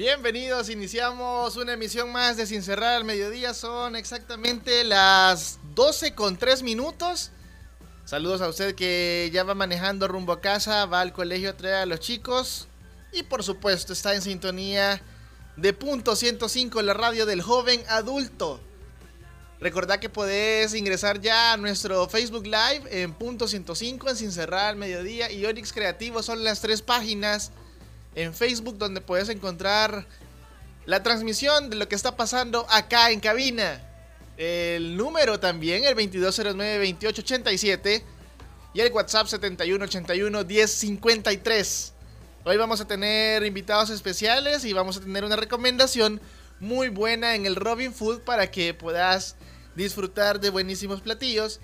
Bienvenidos, iniciamos una emisión más de Sin Cerrar al Mediodía. Son exactamente las 12 con 3 minutos. Saludos a usted que ya va manejando rumbo a casa, va al colegio a traer a los chicos. Y por supuesto está en sintonía de punto 105, la radio del joven adulto. Recordad que podés ingresar ya a nuestro Facebook Live en punto 105 en Sin Cerrar al Mediodía y Onyx Creativo son las tres páginas en Facebook donde puedes encontrar la transmisión de lo que está pasando acá en cabina. El número también, el 2209-2887 y el WhatsApp 7181-1053. Hoy vamos a tener invitados especiales y vamos a tener una recomendación muy buena en el Robin Food para que puedas disfrutar de buenísimos platillos.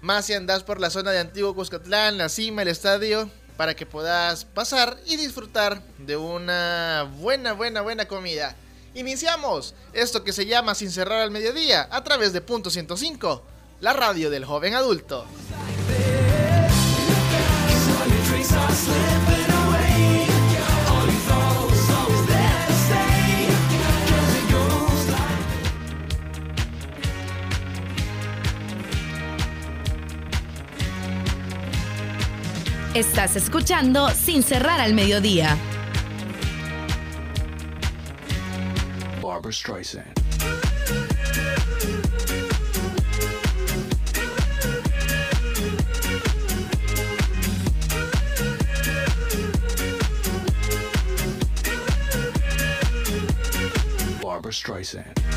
Más si andas por la zona de Antiguo Cuscatlán, la cima, el estadio, para que puedas pasar y disfrutar de una buena, buena, buena comida. Iniciamos esto que se llama Sin cerrar al mediodía a través de Punto 105, la radio del joven adulto. Estás escuchando Sin cerrar al mediodía. Barbara Streisand. Barbara Streisand.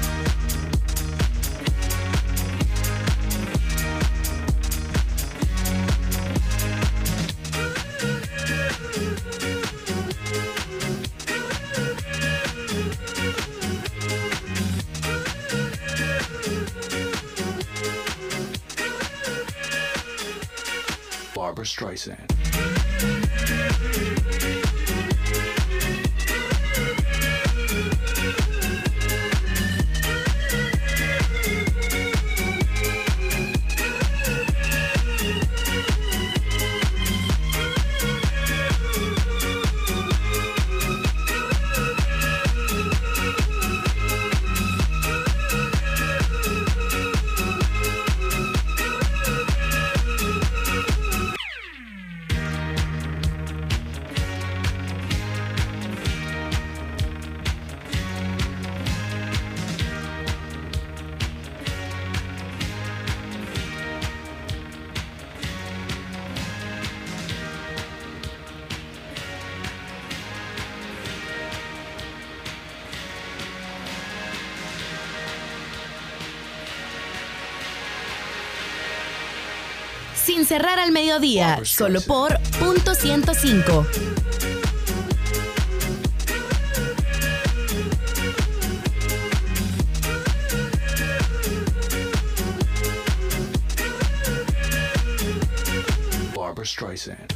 Streisand. Mediodía, solo por punto 105. Barbara Streisand.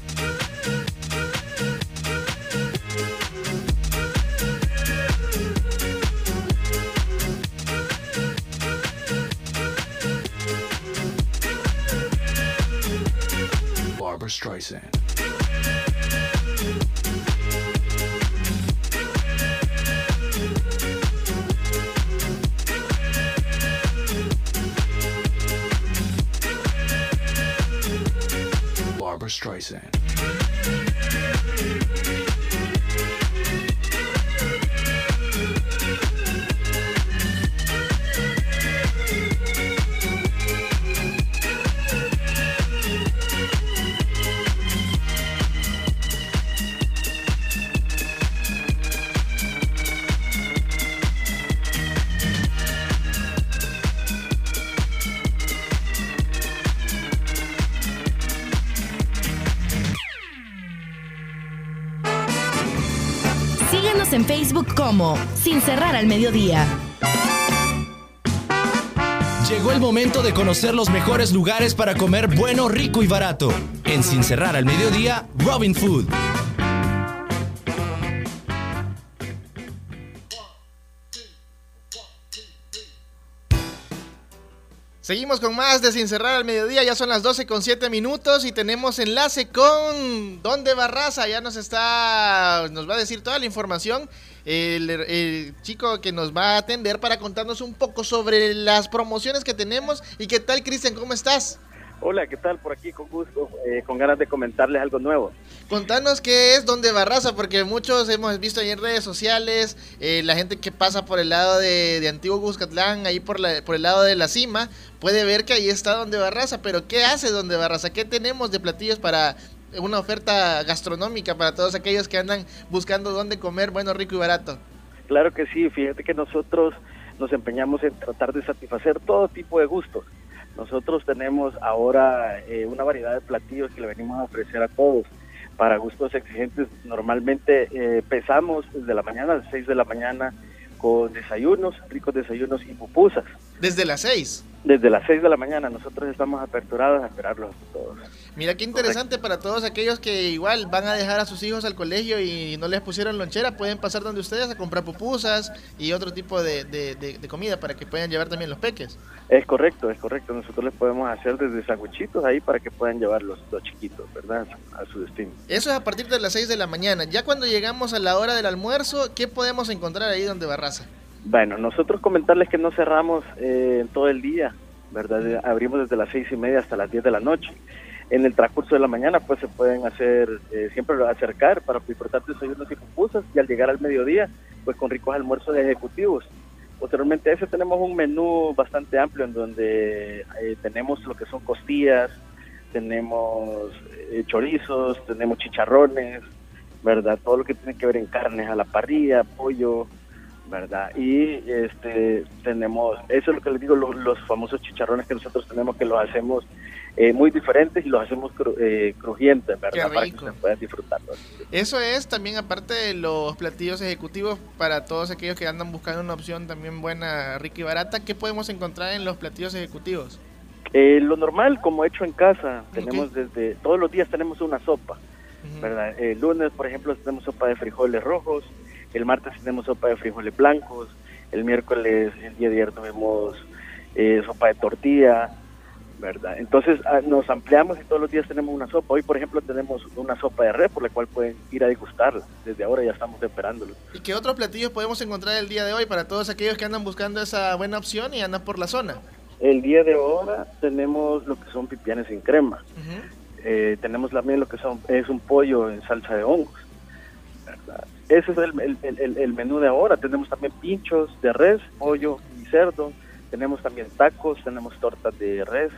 Barbara Síguenos en Facebook como Sin Cerrar al Mediodía. Llegó el momento de conocer los mejores lugares para comer bueno, rico y barato. En Sin Cerrar al Mediodía, Robin Food. Seguimos con más de Sin Cerrar al Mediodía, ya son las 12 con 7 minutos y tenemos enlace con Donde Barraza, ya nos está, nos va a decir toda la información el, el chico que nos va a atender para contarnos un poco sobre las promociones que tenemos y qué tal Cristian, ¿cómo estás? Hola, ¿qué tal? Por aquí, con gusto, eh, con ganas de comentarles algo nuevo. Contanos qué es Donde Barraza, porque muchos hemos visto ahí en redes sociales, eh, la gente que pasa por el lado de, de Antiguo Cuscatlán, ahí por, la, por el lado de la cima, puede ver que ahí está Donde Barraza, pero ¿qué hace Donde Barraza? ¿Qué tenemos de platillos para una oferta gastronómica para todos aquellos que andan buscando dónde comer bueno, rico y barato? Claro que sí, fíjate que nosotros nos empeñamos en tratar de satisfacer todo tipo de gustos. Nosotros tenemos ahora eh, una variedad de platillos que le venimos a ofrecer a todos para gustos exigentes. Normalmente eh, empezamos desde la mañana, a las 6 de la mañana, con desayunos, ricos desayunos y pupusas. Desde las 6. Desde las 6 de la mañana nosotros estamos aperturados a esperarlos a todos. Mira qué interesante para todos aquellos que igual van a dejar a sus hijos al colegio y no les pusieron lonchera, pueden pasar donde ustedes a comprar pupusas y otro tipo de, de- de- de comida para que puedan llevar también los peques. Es correcto, es correcto. Nosotros les podemos hacer desde sanguichitos ahí para que puedan llevar los, los chiquitos, ¿verdad? A su destino. Eso es a partir de las 6 de la mañana. Ya cuando llegamos a la hora del almuerzo, ¿qué podemos encontrar ahí donde Barraza? Bueno, nosotros comentarles que no cerramos eh, todo el día, ¿verdad? Abrimos desde las seis y media hasta las 10 de la noche. En el transcurso de la mañana, pues se pueden hacer, eh, siempre acercar para disfrutar desayunos y pupusas y al llegar al mediodía, pues con ricos almuerzos ejecutivos. Posteriormente a eso tenemos un menú bastante amplio en donde eh, tenemos lo que son costillas, tenemos eh, chorizos, tenemos chicharrones, ¿verdad? Todo lo que tiene que ver en carnes a la parrilla, pollo, ¿verdad? Y este tenemos, eso es lo que les digo, los, los famosos chicharrones que nosotros tenemos que los hacemos eh, muy diferentes y los hacemos cru- eh, crujientes, ¿verdad? Para que se puedan disfrutarlos. Eso es también aparte de los platillos ejecutivos para todos aquellos que andan buscando una opción también buena, rica y barata. ¿Qué podemos encontrar en los platillos ejecutivos? Eh, lo normal, como hecho en casa, tenemos desde, todos los días tenemos una sopa. ¿verdad? El lunes, por ejemplo, tenemos sopa de frijoles rojos, el martes tenemos sopa de frijoles blancos, el miércoles, el día de ayer tuvimos eh, sopa de tortilla, ¿verdad? Entonces ah, nos ampliamos y todos los días tenemos una sopa. Hoy, por ejemplo, tenemos una sopa de res por la cual pueden ir a degustarla. Desde ahora ya estamos esperándolo. ¿Y qué otros platillos podemos encontrar el día de hoy para todos aquellos que andan buscando esa buena opción y andan por la zona? El día de ahora tenemos lo que son pipianes sin crema. Eh, tenemos también lo que son, es un pollo en salsa de hongos. ¿verdad? Ese es el, el- el- menú de ahora. Tenemos también pinchos de res, pollo y cerdo. Tenemos también tacos, tenemos tortas de res,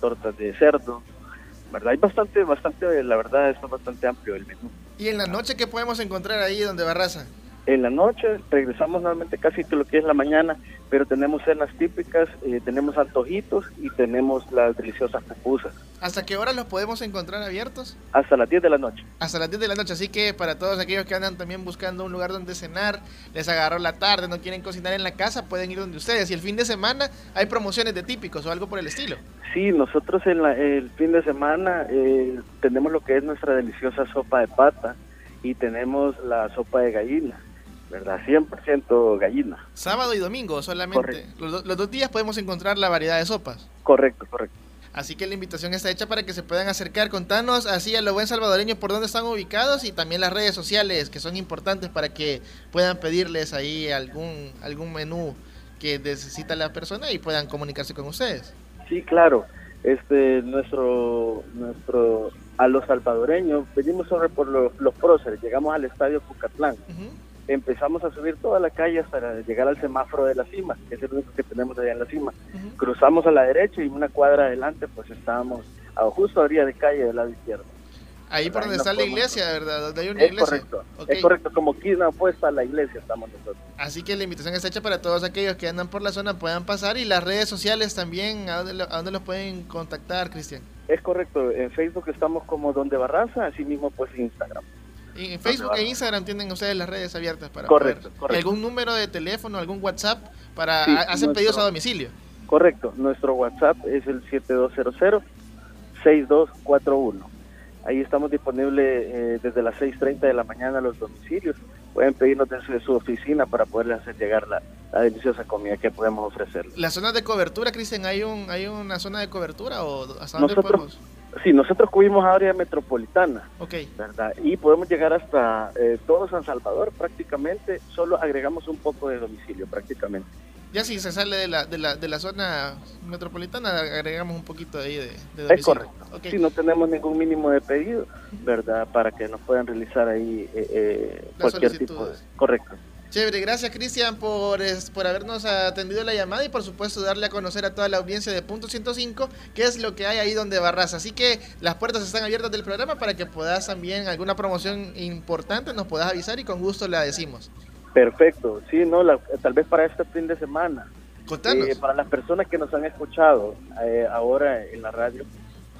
tortas de cerdo. ¿verdad? Hay bastante, bastante, la verdad, está bastante amplio el menú. ¿Y en la noche qué podemos encontrar ahí donde Barraza? En la noche regresamos normalmente casi que lo que es la mañana, pero tenemos cenas típicas, eh, tenemos antojitos y tenemos las deliciosas pupusas. ¿Hasta qué hora los podemos encontrar abiertos? Hasta las 10 de la noche. Hasta las 10 de la noche, así que para todos aquellos que andan también buscando un lugar donde cenar, les agarró la tarde, no quieren cocinar en la casa, pueden ir donde ustedes. Y el fin de semana hay promociones de típicos o algo por el estilo. Sí, nosotros en la- el fin de semana eh, tenemos lo que es nuestra deliciosa sopa de pata y tenemos la sopa de gallina, ¿verdad? 100% gallina. Sábado y domingo solamente. Los, do- los dos días podemos encontrar la variedad de sopas. Correcto, correcto. Así que la invitación está hecha para que se puedan acercar. Contanos así a lo buen salvadoreño por dónde están ubicados y también las redes sociales que son importantes para que puedan pedirles ahí algún, algún menú que necesita la persona y puedan comunicarse con ustedes. Sí, claro. Este, nuestro, nuestro, a los salvadoreños, venimos sobre por los, los próceres, llegamos al estadio Cucatlán. Ujú. Empezamos a subir toda la calle hasta llegar al semáforo de la cima, que es el único que tenemos allá en la cima. Cruzamos a la derecha y una cuadra adelante, pues estábamos a, justo a orilla de calle del lado izquierdo. Ahí por donde está la iglesia, ¿verdad? Donde hay una Es iglesia. correcto, es correcto, como quina opuesta a la iglesia estamos nosotros. Así que la invitación está hecha para todos aquellos que andan por la zona puedan pasar y las redes sociales también, ¿a dónde, lo- a dónde los pueden contactar, Cristian? Es correcto, en Facebook estamos como Donde Barraza, así mismo pues Instagram. Y en Facebook e Instagram tienen ustedes las redes abiertas para Correcto, poder- correcto. algún número de teléfono, algún WhatsApp para Sí, ha- hacen nuestro- pedidos a domicilio. Correcto, nuestro WhatsApp es el 7200-6241. Ahí estamos disponibles eh, desde las 6.30 de la mañana a los domicilios. Pueden pedirnos desde su oficina para poderles hacer llegar la, la deliciosa comida que podemos ofrecerles. Las zonas de cobertura, Cristian, ¿hay un hay una zona de cobertura o hasta dónde Nosotros, podemos? Sí, nosotros cubrimos área metropolitana, Ok, ¿verdad? Y podemos llegar hasta eh, todo San Salvador prácticamente, solo agregamos un poco de domicilio prácticamente. ya si se sale de la, de la, de la zona metropolitana, agregamos un poquito de ahí de, de Es domicilio. correcto. Si no tenemos ningún mínimo de pedido, ¿verdad? Para que nos puedan realizar ahí eh, eh, cualquier tipo de... Correcto. Chévere, gracias Cristian por, por habernos atendido la llamada y por supuesto darle a conocer a toda la audiencia de Punto 105 qué es lo que hay ahí donde barras. Así que las puertas están abiertas del programa para que puedas también alguna promoción importante nos puedas avisar y con gusto la decimos. Perfecto. Sí, no, la- tal vez para este fin de semana. Contanos. Eh, para las personas que nos han escuchado eh, ahora en la radio,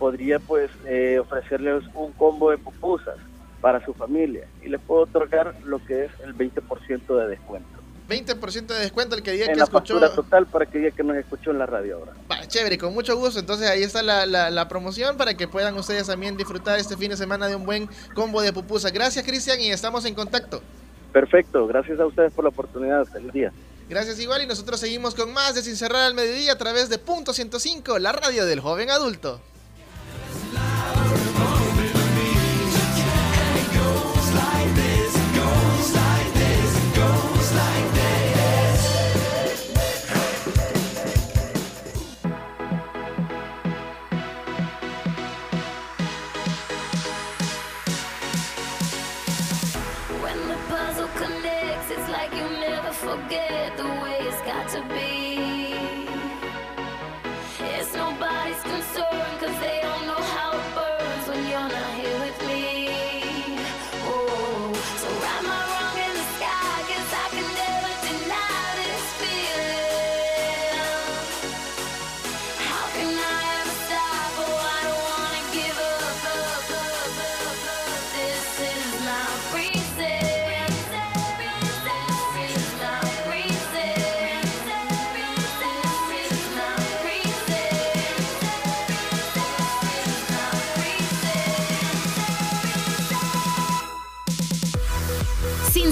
podría pues eh, ofrecerles un combo de pupusas para su familia y les puedo otorgar lo que es el 20% de descuento 20% de descuento el que diga en que la escuchó. total para que diga que nos escuchó en la radio ahora. Va, chévere, con mucho gusto. Entonces ahí está la, la- la promoción para que puedan ustedes también disfrutar este fin de semana de un buen combo de pupusas. Gracias Cristian y estamos en contacto. Perfecto, gracias a ustedes por la oportunidad. Feliz día. Gracias igual y nosotros seguimos con más de Sin Cerrar al Mediodía a través de Punto 105, la radio del joven adulto.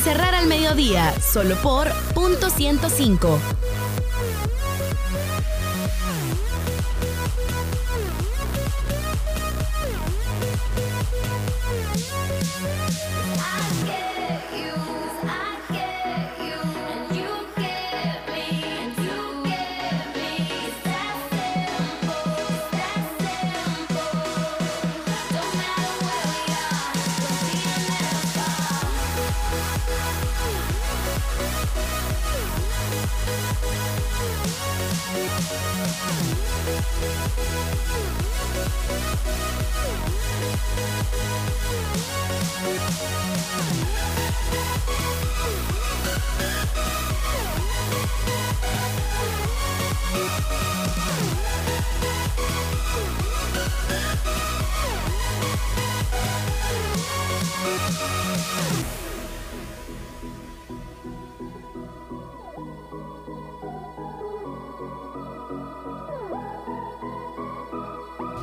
Cerrar al mediodía, solo por punto 105.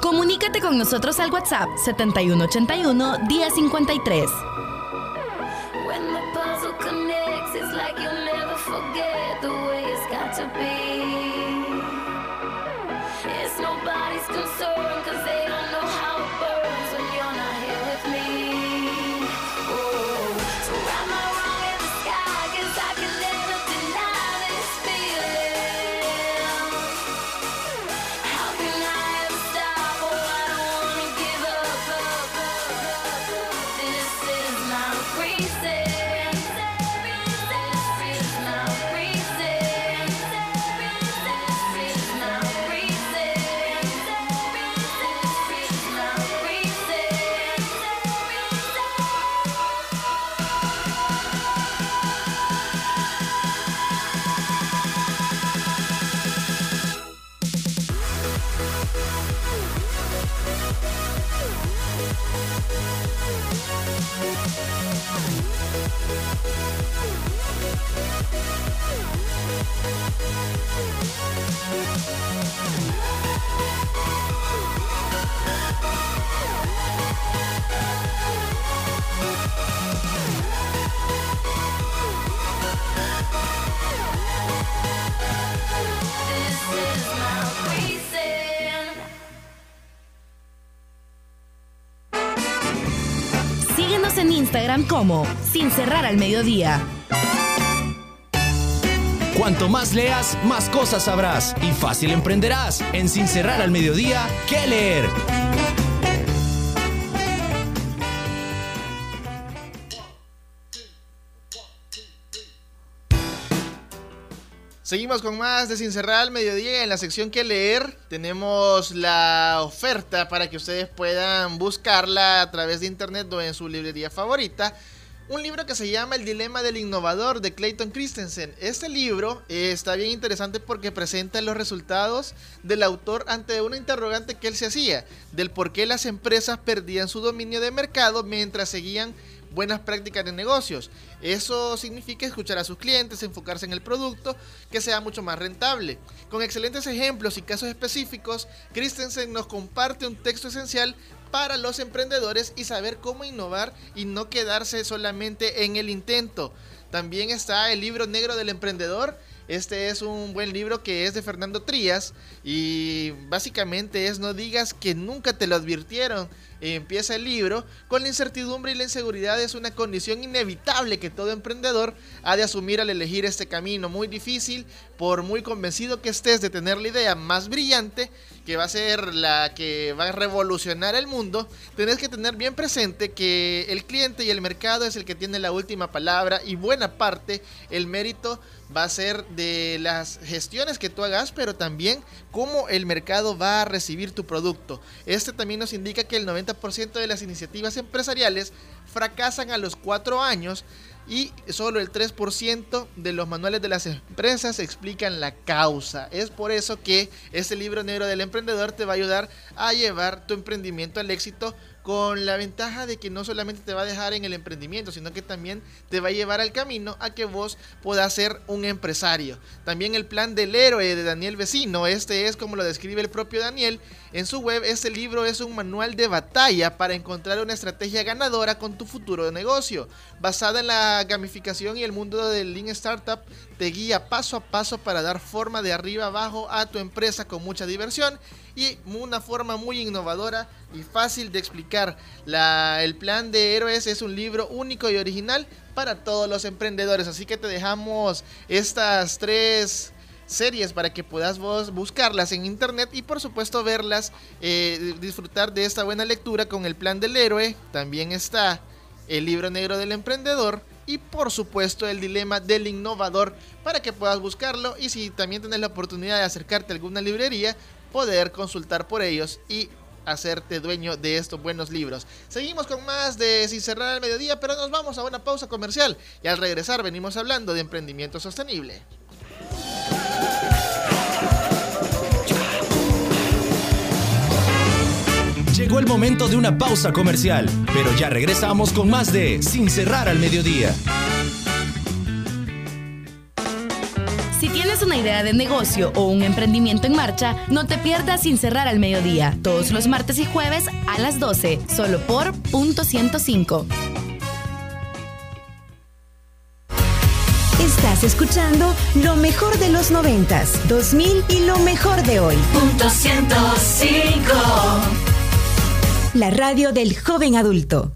Comunícate con nosotros al WhatsApp 7181 1053. Como Sin cerrar al mediodía. Cuanto más leas, más cosas sabrás y fácil emprenderás. En Sin cerrar al mediodía, ¿qué leer? Seguimos con más de Sin Cerrar al Mediodía. En la sección que leer tenemos la oferta para que ustedes puedan buscarla a través de internet o en su librería favorita. Un libro que se llama El Dilema del Innovador de Clayton Christensen. Este libro eh, está bien interesante porque presenta los resultados del autor ante una interrogante que él se hacía, del por qué las empresas perdían su dominio de mercado mientras seguían buenas prácticas de negocios. Eso significa escuchar a sus clientes, enfocarse en el producto, que sea mucho más rentable. Con excelentes ejemplos y casos específicos, Christensen nos comparte un texto esencial para los emprendedores y saber cómo innovar y no quedarse solamente en el intento. También está el libro negro del emprendedor. Este es un buen libro que es de Fernando Trías y básicamente es no digas que nunca te lo advirtieron empieza el libro, con la incertidumbre y la inseguridad es una condición inevitable que todo emprendedor ha de asumir al elegir este camino. Muy difícil, por muy convencido que estés de tener la idea más brillante, que va a ser la que va a revolucionar el mundo, tenés que tener bien presente que el cliente y el mercado es el que tiene la última palabra y buena parte el mérito va a ser de las gestiones que tú hagas, pero también cómo el mercado va a recibir tu producto. Este también nos indica que el 90% de las iniciativas empresariales fracasan a los cuatro años y solo el 3% de los manuales de las empresas explican la causa. Es por eso que este libro negro del emprendedor te va a ayudar a llevar tu emprendimiento al éxito con la ventaja de que no solamente te va a dejar en el emprendimiento, sino que también te va a llevar al camino a que vos puedas ser un empresario. También el plan del héroe de Daniel Vecino, este es como lo describe el propio Daniel en su web, este libro es un manual de batalla para encontrar una estrategia ganadora con tu futuro de negocio. Basada en la gamificación y el mundo del Lean Startup, te guía paso a paso para dar forma de arriba abajo a tu empresa con mucha diversión y una forma muy innovadora y fácil de explicar. el plan de héroes es un libro único y original para todos los emprendedores, así que te dejamos estas tres series para que puedas vos buscarlas en internet y por supuesto verlas, eh, disfrutar de esta buena lectura con el plan del héroe. También está el libro negro del emprendedor y por supuesto el dilema del innovador para que puedas buscarlo y si también tienes la oportunidad de acercarte a alguna librería, poder consultar por ellos y hacerte dueño de estos buenos libros. Seguimos con más de Sin cerrar al mediodía, pero nos vamos a una pausa comercial y al regresar venimos hablando de emprendimiento sostenible. Llegó el momento de una pausa comercial, pero ya regresamos con más de Sin cerrar al mediodía. Si tienes una idea de negocio o un emprendimiento en marcha, no te pierdas sin cerrar al mediodía, todos los martes y jueves a las 12, solo por punto 105. Estás escuchando lo mejor de los 90s, 2000 y lo mejor de hoy. Punto 105. La radio del joven adulto.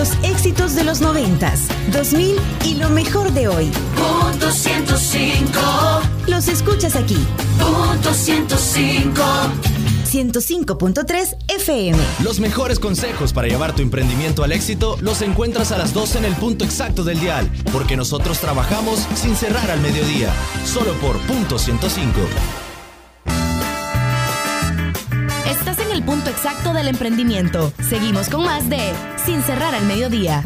los éxitos de los 90s, 2000 y lo mejor de hoy. Punto 105. Los escuchas aquí. Punto 105. 105.3 FM. Los mejores consejos para llevar tu emprendimiento al éxito los encuentras a las 12 en el punto exacto del dial, porque nosotros trabajamos sin cerrar al mediodía, solo por punto 105. Estás en el punto exacto del emprendimiento. Seguimos con más de Sin cerrar al mediodía.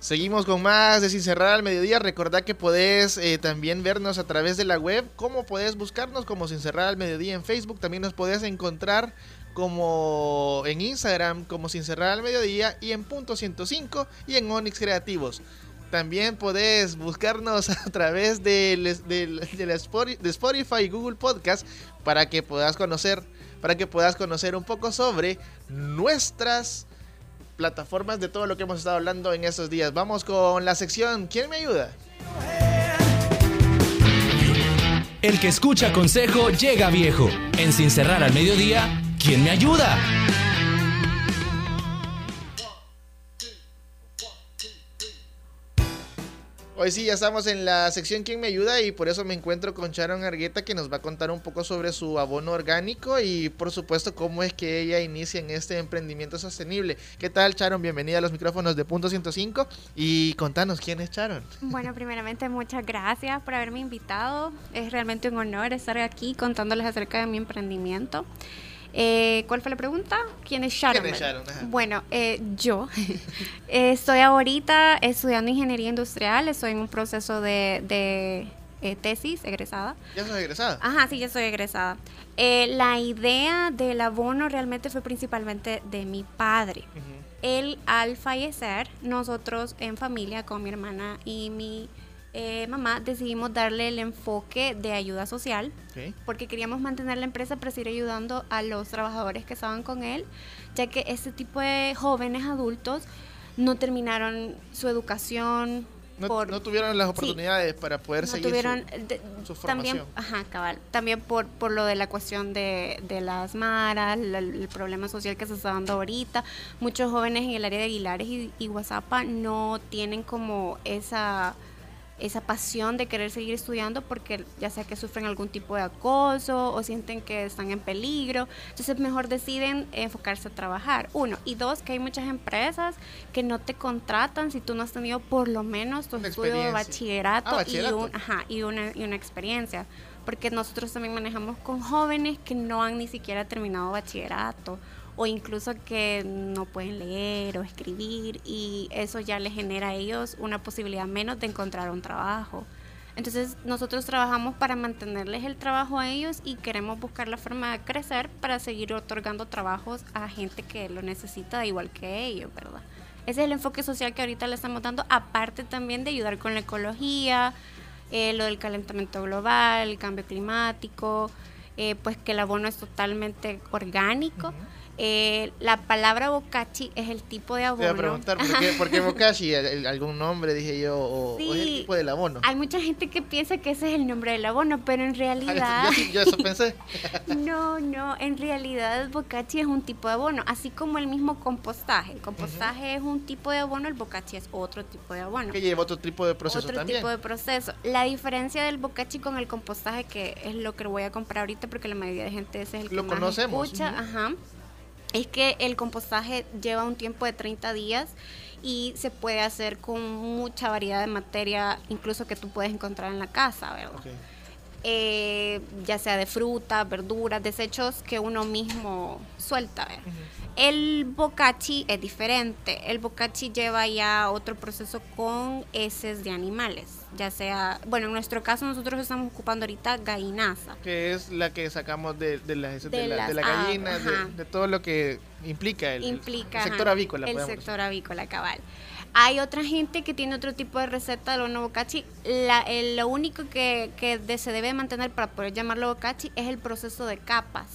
Seguimos con más de Sin Cerrar al Mediodía. Recordad que podés eh, también vernos a través de la web. ¿Cómo podés buscarnos? Como Sin Cerrar al Mediodía en Facebook. También nos podés encontrar como en Instagram como Sin Cerrar al Mediodía y en Punto 105 y en Onyx Creativos. También podés buscarnos a través de, de Spotify y Google Podcast para que puedas conocer para que puedas conocer un poco sobre nuestras plataformas de todo lo que hemos estado hablando en estos días. Vamos con la sección ¿Quién me ayuda? El que escucha consejo llega viejo. En Sin Cerrar al Mediodía, ¿quién me ayuda? Hoy sí, ya estamos en la sección ¿Quién me ayuda? Y por eso me encuentro con Sharon Argueta que nos va a contar un poco sobre su abono orgánico y por supuesto cómo es que ella inicia en este emprendimiento sostenible. ¿Qué tal Sharon? Bienvenida a los micrófonos de Punto 105 y contanos quién es Sharon. Bueno, primeramente muchas gracias por haberme invitado. Es realmente un honor estar aquí contándoles acerca de mi emprendimiento. Eh, ¿Cuál fue la pregunta? ¿Quién es Sharon? ¿Quién es? Sharon? Bueno, eh, yo estoy ahorita estudiando ingeniería industrial. Estoy en un proceso de, de, eh, tesis egresada. ¿Ya sos egresada? Ajá, sí, yo soy egresada. Eh, la idea del abono realmente fue principalmente de mi padre. Él al fallecer, nosotros en familia con mi hermana y mi eh, mamá decidimos darle el enfoque de ayuda social porque queríamos mantener la empresa pero seguir ayudando a los trabajadores que estaban con él, ya que este tipo de jóvenes adultos no terminaron su educación No, por no tuvieron las Sí. oportunidades para poder no seguir su- tuvieron de- su también formación. ajá cabal también por por lo de la cuestión de, de las maras la- el problema social que se está dando ahorita muchos jóvenes en el área de Aguilares y, y no tienen como esa esa pasión de querer seguir estudiando porque ya sea que sufren algún tipo de acoso o sienten que están en peligro, entonces mejor deciden enfocarse a trabajar. Uno, y dos, que hay muchas empresas que no te contratan si tú no has tenido por lo menos tu Una estudio de bachillerato, Ah, bachillerato. Y, un- ajá, y, una, y una experiencia. Porque nosotros también manejamos con jóvenes que no han ni siquiera terminado bachillerato o incluso que no pueden leer o escribir y eso ya les genera a ellos una posibilidad menos de encontrar un trabajo. Entonces nosotros trabajamos para mantenerles el trabajo a ellos y queremos buscar la forma de crecer para seguir otorgando trabajos a gente que lo necesita igual que ellos, ¿verdad? Ese es el enfoque social que ahorita le estamos dando, aparte también de ayudar con la ecología, eh, lo del calentamiento global, el cambio climático, eh, pues que el abono es totalmente orgánico. Eh, la palabra bocachi es el tipo de Te abono. iba a preguntar, ¿por qué, por qué el- ¿Algún nombre, dije yo? ¿O, o es el Sí. tipo del abono? Hay mucha gente que piensa que ese es el nombre del abono, pero en realidad... yo, sí- yo eso pensé. No, no, en realidad el bocachi es un tipo de abono, así como el mismo compostaje. El compostaje es un tipo de abono, el bocachi es otro tipo de abono. Que lleva otro tipo de proceso otro también. tipo de proceso. La diferencia del bocachi con el compostaje, que es lo que voy a comprar ahorita porque la mayoría de gente ese es el que Lo más conocemos, escucha, ujú. ajá, es que el compostaje lleva un tiempo de 30 días y se puede hacer con mucha variedad de materia, incluso que tú puedes encontrar en la casa, ¿verdad? Eh, ya sea de frutas, verduras, desechos que uno mismo suelta. ¿verdad? El bocachi es diferente. El bocachi lleva ya otro proceso con heces de animales. Ya sea, bueno, en nuestro caso nosotros estamos ocupando ahorita gallinaza. Que es la que sacamos de, de, la, de, De la, de las la gallina, de, todo lo que implica el, Implica el sector ajá, avícola. El sector avícola, cabal. Hay otra gente que tiene otro tipo de receta del horno bocachi. La, el- lo único que, que de- se debe mantener para poder llamarlo bocachi es el proceso de capas.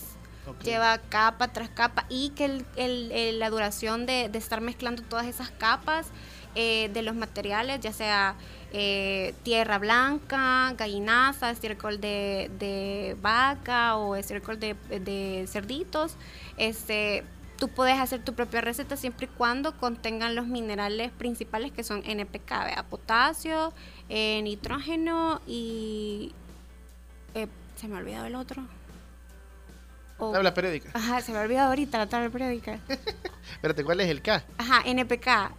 Lleva capa tras capa y que el- el- el- la duración de, de estar mezclando todas esas capas eh, de los materiales, ya sea eh, tierra blanca, gallinaza, estiércol de, de vaca o estiércol de, de cerditos, este, tú puedes hacer tu propia receta siempre y cuando contengan los minerales principales que son NPK, ¿vea? potasio, eh, nitrógeno y... eh, se me ha olvidado el otro. O- Tabla periódica. Ajá, se me ha olvidado ahorita la tabla periódica. Espérate, ¿cuál es el K? Ajá, NPK.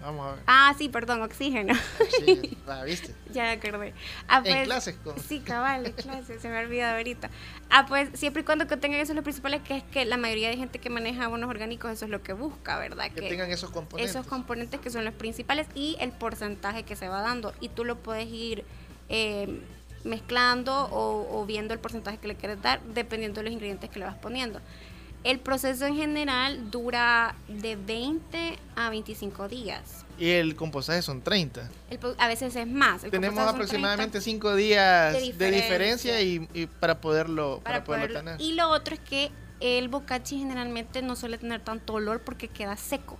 Vamos a ver. Ah, sí, perdón, oxígeno. Sí, ah, ¿viste? ya me acordé. Ah, En pues, clases con- Sí, cabal, en clases, se me ha olvidado ahorita. Ah, pues siempre y cuando contengan eso lo principal que es que la mayoría de gente que maneja abonos orgánicos eso es lo que busca, ¿verdad? Que tengan esos componentes. Esos componentes que son los principales y el porcentaje que se va dando. Y tú lo puedes ir eh, mezclando o, o viendo el porcentaje que le quieres dar dependiendo de los ingredientes que le vas poniendo. El proceso en general dura de 20 a 25 días. Y el compostaje son 30. El po- a veces es más. El Tenemos aproximadamente 5 días de de diferencia, y, y para poderlo, para, para poderlo poderlo- tener. Y lo otro es que el bocachi generalmente no suele tener tanto olor porque queda seco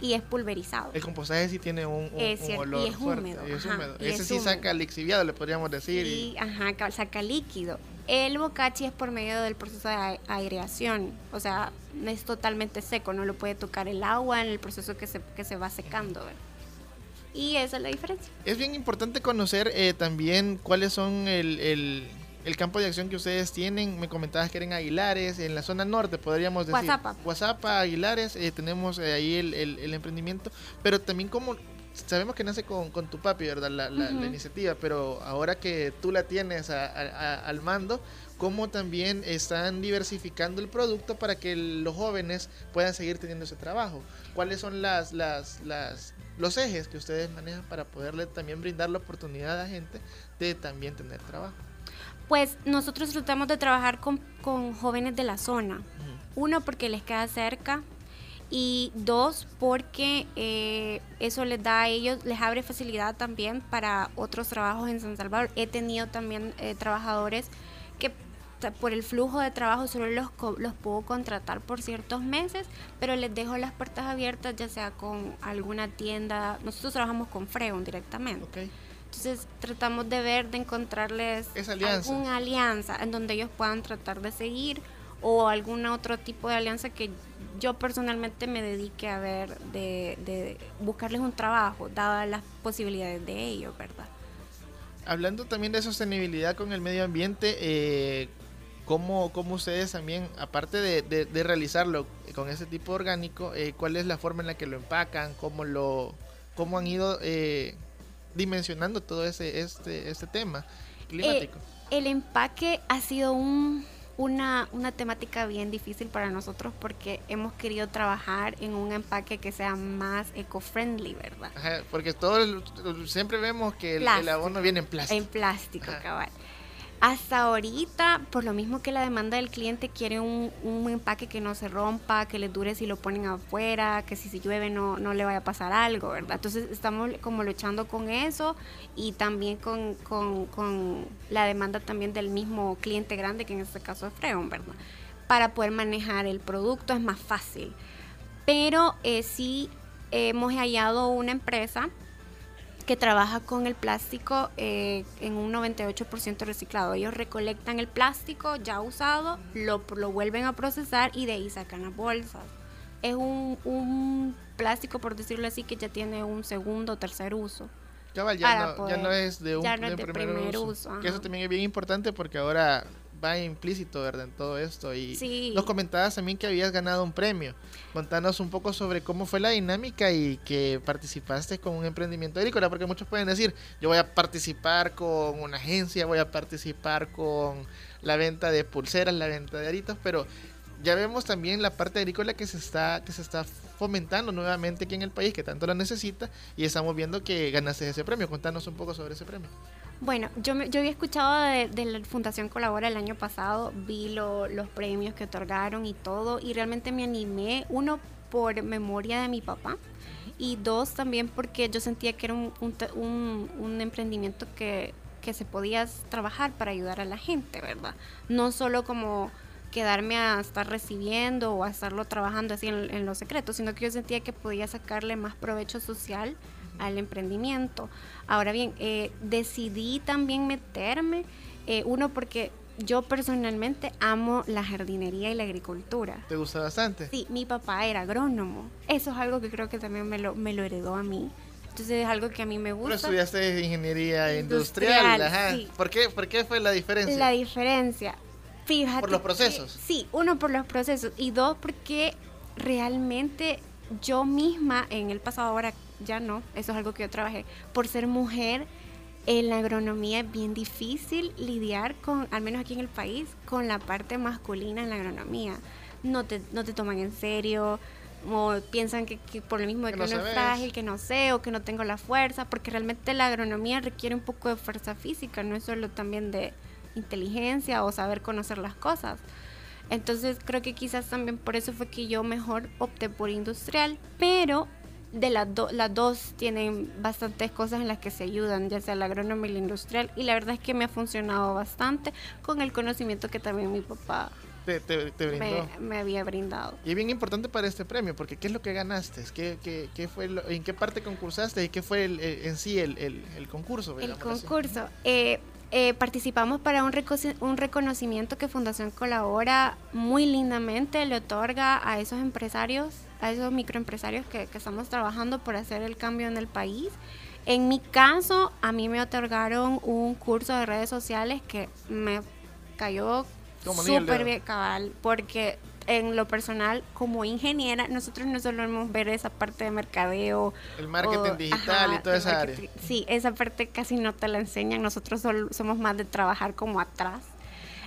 y es pulverizado. El compostaje sí tiene un, un- Es un olor y es fuerte. húmedo, y es ajá, húmedo. y Ese es sí húmedo. saca lixiviado, le podríamos decir. y- Y, ajá, ca- saca líquido. El bocachi es por medio del proceso de aireación, o sea, es totalmente seco, no lo puede tocar el agua en el proceso que se, que se va secando. ¿verdad? Y esa es la diferencia. Es bien importante conocer eh, también cuáles son el, el- el campo de acción que ustedes tienen. Me comentabas que eran Aguilares, en la zona norte podríamos decir. Guazapa. Guazapa, Aguilares, eh, tenemos ahí el, el- el emprendimiento, pero también como sabemos que nace con, con tu papi, ¿verdad? La, la- la Ujú. iniciativa, pero ahora que tú la tienes a- a- a- al mando, ¿cómo también están diversificando el producto para que los jóvenes puedan seguir teniendo ese trabajo? ¿Cuáles son las, las, las, los ejes que ustedes manejan para poderle también brindar la oportunidad a la gente de también tener trabajo? Pues nosotros tratamos de trabajar con, con jóvenes de la zona. Uno, porque les queda cerca. Y dos, porque eh, eso les da a ellos, les abre facilidad también para otros trabajos en San Salvador. He tenido también eh, trabajadores que por el flujo de trabajo solo los, los puedo contratar por ciertos meses, pero les dejo las puertas abiertas, ya sea con alguna tienda. Nosotros trabajamos con Freon directamente. Entonces tratamos de ver, de encontrarles alianza. alguna alianza en donde ellos puedan tratar de seguir o algún otro tipo de alianza que yo personalmente me dedique a ver de, de buscarles un trabajo, dadas las posibilidades de ellos, ¿verdad? Hablando también de sostenibilidad con el medio ambiente, eh, ¿cómo, cómo ustedes también, aparte de, de- de realizarlo con ese tipo orgánico, eh, cuál es la forma en la que lo empacan, cómo, lo, cómo han ido eh, dimensionando todo ese este, este tema climático? Eh, el empaque ha sido un- una, una temática bien difícil para nosotros porque hemos querido trabajar en un empaque que sea más eco-friendly, ¿verdad? Ajá, porque todos siempre vemos que el, el abono viene en plástico. En plástico, cabal. Hasta ahorita, por lo mismo que la demanda del cliente quiere un, un empaque que no se rompa, que le dure si lo ponen afuera, que si se llueve no, no le vaya a pasar algo, ¿verdad? Entonces estamos como luchando con eso y también con, con- con la demanda también del mismo cliente grande, que en este caso es Freon, ¿verdad? Para poder manejar el producto es más fácil. Pero eh, sí hemos hallado una empresa que trabaja con el plástico eh, en un 98% reciclado. Ellos recolectan el plástico ya usado, lo, lo vuelven a procesar y de ahí sacan las bolsas. Es un, un plástico, por decirlo así, que ya tiene un segundo o tercer uso. Cabal, ya, no, ya no es de un, ya no de es de primer, primer uso. uso, Que eso también es bien importante porque ahora va implícito, ¿verdad? En todo esto. Y Sí. nos comentabas también que habías ganado un premio. Contanos un poco sobre cómo fue la dinámica y que participaste con un emprendimiento agrícola, porque muchos pueden decir, yo voy a participar con una agencia, voy a participar con la venta de pulseras, la venta de aritos, pero ya vemos también la parte agrícola que se está que se está fomentando nuevamente aquí en el país que tanto lo necesita y estamos viendo que ganaste ese premio. Contanos un poco sobre ese premio. Bueno, yo, me- yo había escuchado de, la Fundación Colabora el año pasado, vi lo- los premios que otorgaron y todo, y realmente me animé, uno por memoria de mi papá, y dos también porque yo sentía que era un, un- un emprendimiento que, que se podía trabajar para ayudar a la gente, ¿verdad? No solo como quedarme a estar recibiendo o a estarlo trabajando así en, en lo secreto, sino que yo sentía que podía sacarle más provecho social al emprendimiento. Ahora bien, eh, decidí también meterme, eh, uno porque yo personalmente amo la jardinería y la agricultura. ¿Te gusta bastante? Sí, mi papá era agrónomo. Eso es algo que creo que también me lo, me lo heredó a mí. Entonces es algo que a mí me Pero gusta. estudiaste ingeniería industrial, Industrial, ajá. sí. ¿Por qué, ¿Por qué fue la diferencia? La diferencia. Fíjate. Por los que- procesos. sí, uno por los procesos y dos porque realmente yo misma en el pasado ahora ya no, eso es algo que yo trabajé. Por ser mujer, en la agronomía es bien difícil lidiar con, al menos aquí en el país, con la parte masculina en la agronomía. No te, no te toman en serio, o piensan que, que por lo mismo de Que que, no uno es frágil, que no sé, o que no tengo la fuerza, porque realmente la agronomía requiere un poco de fuerza física, no es solo también de inteligencia o saber conocer las cosas. Entonces creo que quizás también por eso fue que yo mejor opté por industrial, pero de las, do- las dos tienen bastantes cosas en las que se ayudan, ya sea la agrónoma y la industrial, y la verdad es que me ha funcionado bastante con el conocimiento que también mi papá Te, te- te brindó. me, me había brindado. Y es bien importante para este premio, porque ¿qué es lo que ganaste? ¿Qué, qué, qué fue lo- ¿En qué parte concursaste y qué fue el- el- en sí el, el- concurso? El concurso. eh, eh, participamos para un, un reconocimiento que Fundación Colabora muy lindamente le otorga a esos empresarios, a esos microempresarios que, que estamos trabajando por hacer el cambio en el país. En mi caso, a mí me otorgaron un curso de redes sociales que me cayó súper bien cabal, porque en lo personal, como ingeniera, nosotros no solemos ver esa parte de mercadeo. El marketing o- digital y toda esa área. Sí, esa parte casi no te la enseñan. Nosotros sol- somos más de trabajar como atrás.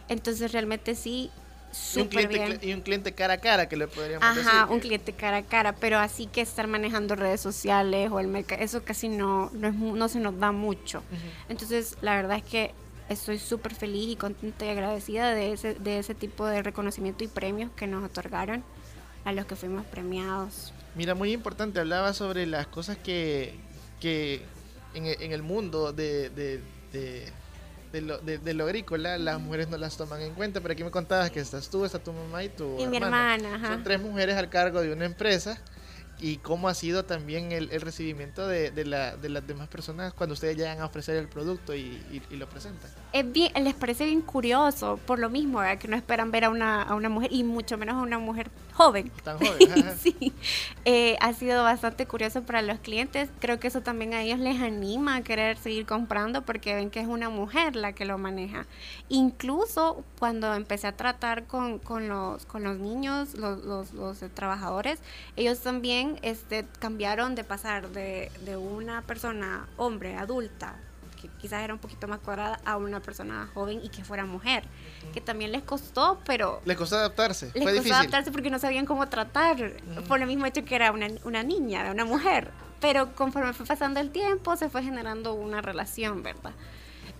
Entonces, realmente sí, súper bien. y un cliente cara a cara que le podríamos Ajá, decir. un cliente cara a cara, pero así que estar manejando redes sociales o el mercado, eso casi no, no, es no se nos da mucho. Entonces, la verdad es que estoy súper feliz y contenta y agradecida de ese, de ese tipo de reconocimiento y premios que nos otorgaron a los que fuimos premiados. Mira, muy importante, hablaba sobre las cosas que, que en, en el mundo de, de, de, de lo, de- de lo agrícola las mujeres no las toman en cuenta, pero aquí me contabas que estás tú, está tu mamá y tu Y mi hermana. hermana, ajá. Son tres mujeres al cargo de una empresa y cómo ha sido también el, el recibimiento de, de, la, de las demás personas cuando ustedes llegan a ofrecer el producto y, y- y lo presentan. es bien, les parece bien curioso, por lo mismo, ¿verdad? que no esperan ver a una, a una mujer, y mucho menos a una mujer joven. Tan joven. sí, Eh, ha sido bastante curioso para los clientes. Creo que eso también a ellos les anima a querer seguir comprando porque ven que es una mujer la que lo maneja. Incluso cuando empecé a tratar con, con los, con los niños, los, los, los, eh, trabajadores, ellos también este, cambiaron de pasar de, de una persona, hombre, adulta, que quizás era un poquito más cuadrada, a una persona joven y que fuera mujer, que también les costó, pero Les costó adaptarse, les fue costó difícil. adaptarse porque no sabían cómo tratar, por lo mismo hecho que era una, una niña, una mujer. Pero conforme fue pasando el tiempo, se fue generando una relación, ¿verdad?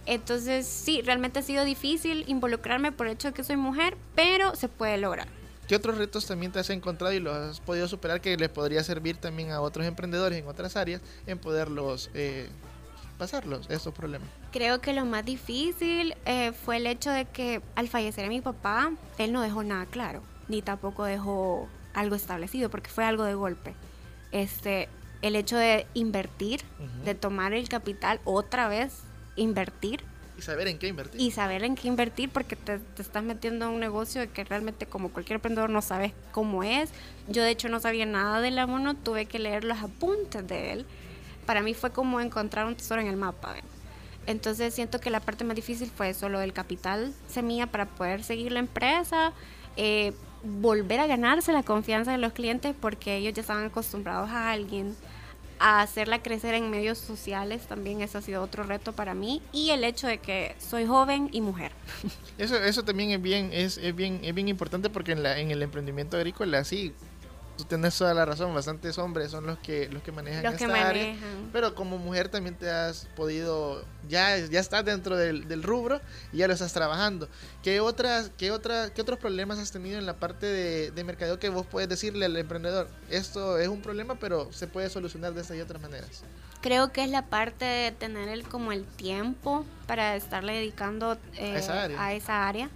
Entonces, sí, realmente ha sido difícil involucrarme por el hecho de que soy mujer, pero se puede lograr. ¿Qué otros retos también te has encontrado y los has podido superar que les podría servir también a otros emprendedores en otras áreas en poderlos eh, pasarlos, estos problemas? Creo que lo más difícil eh, fue el hecho de que al fallecer mi papá, él no dejó nada claro, ni tampoco dejó algo establecido, porque fue algo de golpe. Este, el hecho de invertir, Ujú. de tomar el capital otra vez, invertir Y saber en qué invertir. y saber en qué invertir, porque te, te estás metiendo en un negocio que realmente como cualquier emprendedor no sabes cómo es. Yo de hecho no sabía nada de la mono, tuve que leer los apuntes de él. Para mí fue como encontrar un tesoro en el mapa. Entonces siento que la parte más difícil fue eso, lo del capital semilla para poder seguir la empresa, eh, volver a ganarse la confianza de los clientes porque ellos ya estaban acostumbrados a alguien, a hacerla crecer en medios sociales también eso ha sido otro reto para mí y el hecho de que soy joven y mujer. Eso, eso también es bien, es, es bien, es bien importante porque en, la, en el emprendimiento agrícola sí, tú tienes toda la razón, bastantes hombres son los que, los que manejan Los esta que área. manejan. Pero como mujer también te has podido, ya, ya estás dentro del, del rubro y ya lo estás trabajando. ¿Qué, otras, qué, otras, ¿Qué otros problemas has tenido en la parte de, de mercadeo que vos puedes decirle al emprendedor? Esto es un problema, pero se puede solucionar de estas y otras maneras. Creo que es la parte de tener el, como el tiempo para estarle dedicando eh, A esa área. a esa área.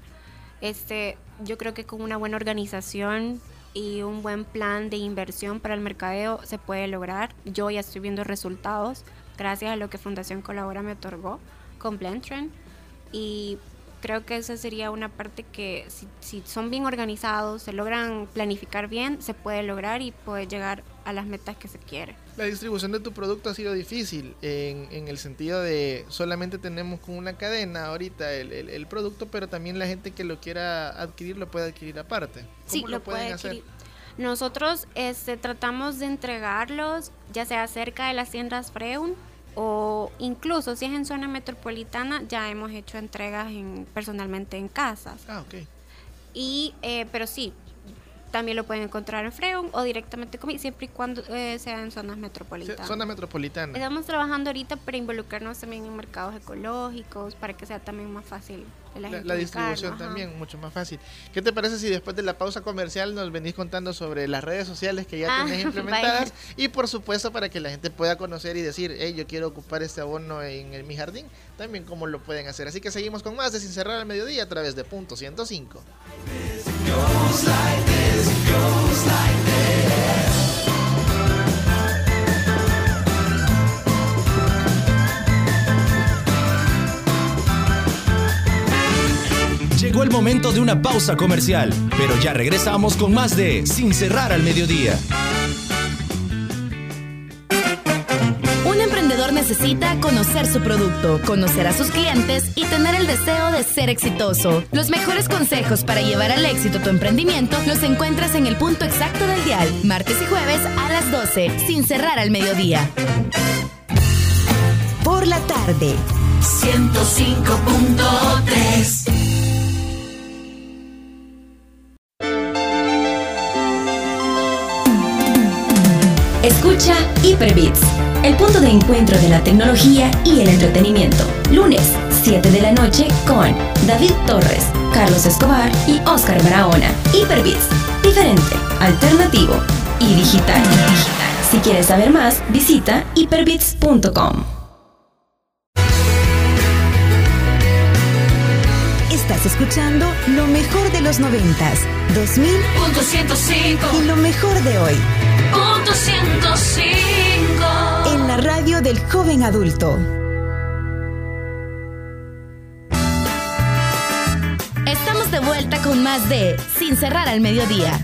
Este, yo creo que con una buena organización y un buen plan de inversión para el mercadeo se puede lograr. Yo ya estoy viendo resultados gracias a lo que Fundación Colabora me otorgó con Blendtrend y creo que esa sería una parte que si, si son bien organizados, se logran planificar bien, se puede lograr y puede llegar a las metas que se quiere. La distribución de tu producto ha sido difícil en, en el sentido de solamente tenemos con una cadena ahorita el, el- el producto, pero también la gente que lo quiera adquirir lo puede adquirir aparte. ¿Cómo Sí, lo, lo pueden puede hacer? Nosotros este, tratamos de entregarlos ya sea cerca de las tiendas Freun o incluso si es en zona metropolitana ya hemos hecho entregas en, personalmente en casas. Ah, ok. Y, eh, pero sí, también lo pueden encontrar en Freun o directamente conmigo, siempre y cuando eh, sea en zonas Sí, metropolitanas. Zona metropolitana. Estamos trabajando ahorita para involucrarnos también en mercados ecológicos, para que sea también más fácil de la, La, la distribución ajá. también, mucho más fácil. ¿Qué te parece si después de la pausa comercial nos venís contando sobre las redes sociales que ya Ah, tenés vaya. implementadas? Y por supuesto para que la gente pueda conocer y decir, hey, yo quiero ocupar este abono en, el- mi jardín, también cómo lo pueden hacer. Así que seguimos con más de Sin Cerrar al Mediodía a través de Punto 105. Llegó el momento de una pausa comercial, pero ya regresamos con más de Sin cerrar al mediodía. Necesita conocer su producto, conocer a sus clientes y tener el deseo de ser exitoso. Los mejores consejos para llevar al éxito tu emprendimiento los encuentras en el punto exacto del dial, martes y jueves a las 12, sin cerrar al mediodía. Por la tarde. 105.3 Escucha Hyperbits, el punto de encuentro de la tecnología y el entretenimiento. Lunes, 7 de la noche con David Torres, Carlos Escobar y Oscar Barahona. Hyperbits, diferente, alternativo y digital. Si quieres saber más, visita hyperbits.com. Estás escuchando lo mejor de los noventas, 2000 Punto 105 y lo mejor de hoy Punto 105 la radio del joven adulto. Estamos de vuelta con más de Sin cerrar al mediodía.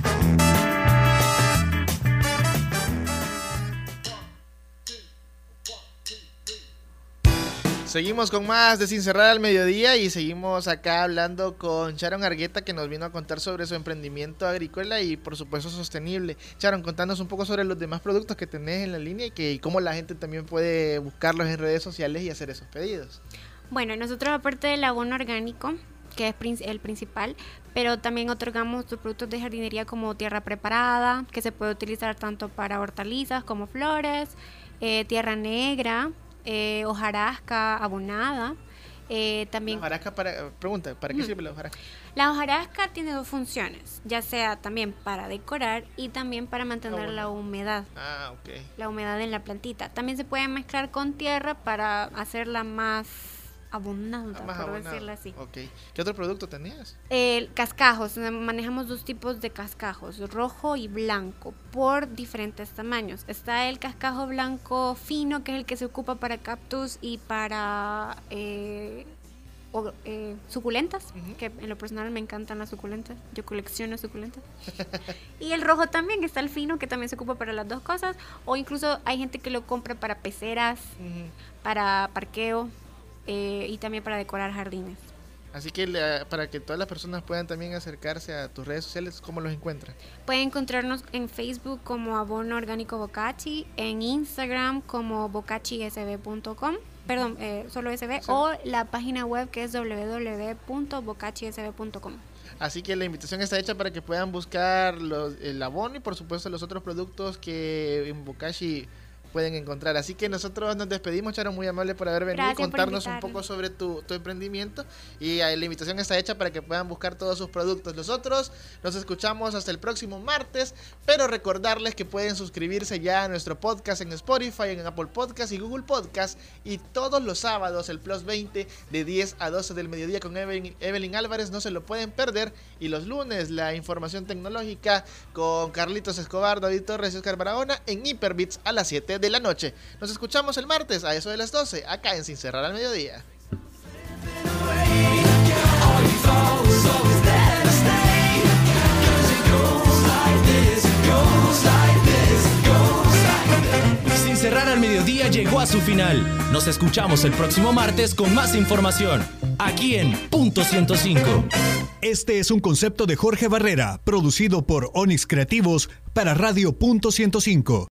Seguimos con más de Sin Cerrar al Mediodía y seguimos acá hablando con Sharon Argueta que nos vino a contar sobre su emprendimiento agrícola y por supuesto sostenible. Sharon, contanos un poco sobre los demás productos que tenés en la línea y, que, y cómo la gente también puede buscarlos en redes sociales y hacer esos pedidos. Bueno, nosotros aparte del abono orgánico, que es el principal, pero también otorgamos productos de jardinería como tierra preparada, que se puede utilizar tanto para hortalizas como flores, eh, tierra negra, eh, hojarasca abonada. eh, también La hojarasca para, pregunta, ¿para qué Ujú. sirve la hojarasca? la hojarasca tiene dos funciones, ya sea también para decorar y también para mantener la humedad, Ah, ok. la humedad en la plantita. También se puede mezclar con tierra para hacerla más abundante, Ah, más por abonado. decirlo así. Ok. ¿Qué otro producto tenías? El cascajos, eh, manejamos dos tipos de cascajos, rojo y blanco, por diferentes tamaños. Está el cascajo blanco fino, que es el que se ocupa para cactus y para eh, o- eh, suculentas, que en lo personal me encantan las suculentas, yo colecciono suculentas. y el rojo también, está el fino, que también se ocupa para las dos cosas, o incluso hay gente que lo compra para peceras, para parqueo eh, y también para decorar jardines. Así que la- para que todas las personas puedan también acercarse a tus redes sociales, ¿cómo los encuentran? Pueden encontrarnos en Facebook como Abono Orgánico Bocachi, en Instagram como bocachisb.com, perdón, eh, solo SB, o la página web que es www.bocachisb.com. Así que la invitación está hecha para que puedan buscar los, el abono y por supuesto los otros productos que en Bokashi pueden encontrar. Así que nosotros nos despedimos, Charo, muy amable por haber venido y contarnos un poco sobre tu, tu emprendimiento. Y eh, la invitación está hecha para que puedan buscar todos sus productos. Nosotros nos escuchamos hasta el próximo martes, pero recordarles que pueden suscribirse ya a nuestro podcast en Spotify, en Apple Podcast y Google Podcast. Y todos los sábados, el Plus 20 de 10 a 12 del mediodía con Evelyn, Evelyn Álvarez, no se lo pueden perder. Y los lunes, la información tecnológica con Carlitos Escobar, David Torres y Oscar Barahona en Hyperbits a las 7 de la noche. Nos escuchamos el martes a eso de las 12, acá en Sin Cerrar al Mediodía. Sin cerrar al mediodía llegó a su final. Nos escuchamos el próximo martes con más información, aquí en Punto 105. Este es un concepto de Jorge Barrera, producido por Onix Creativos para Radio Punto 105.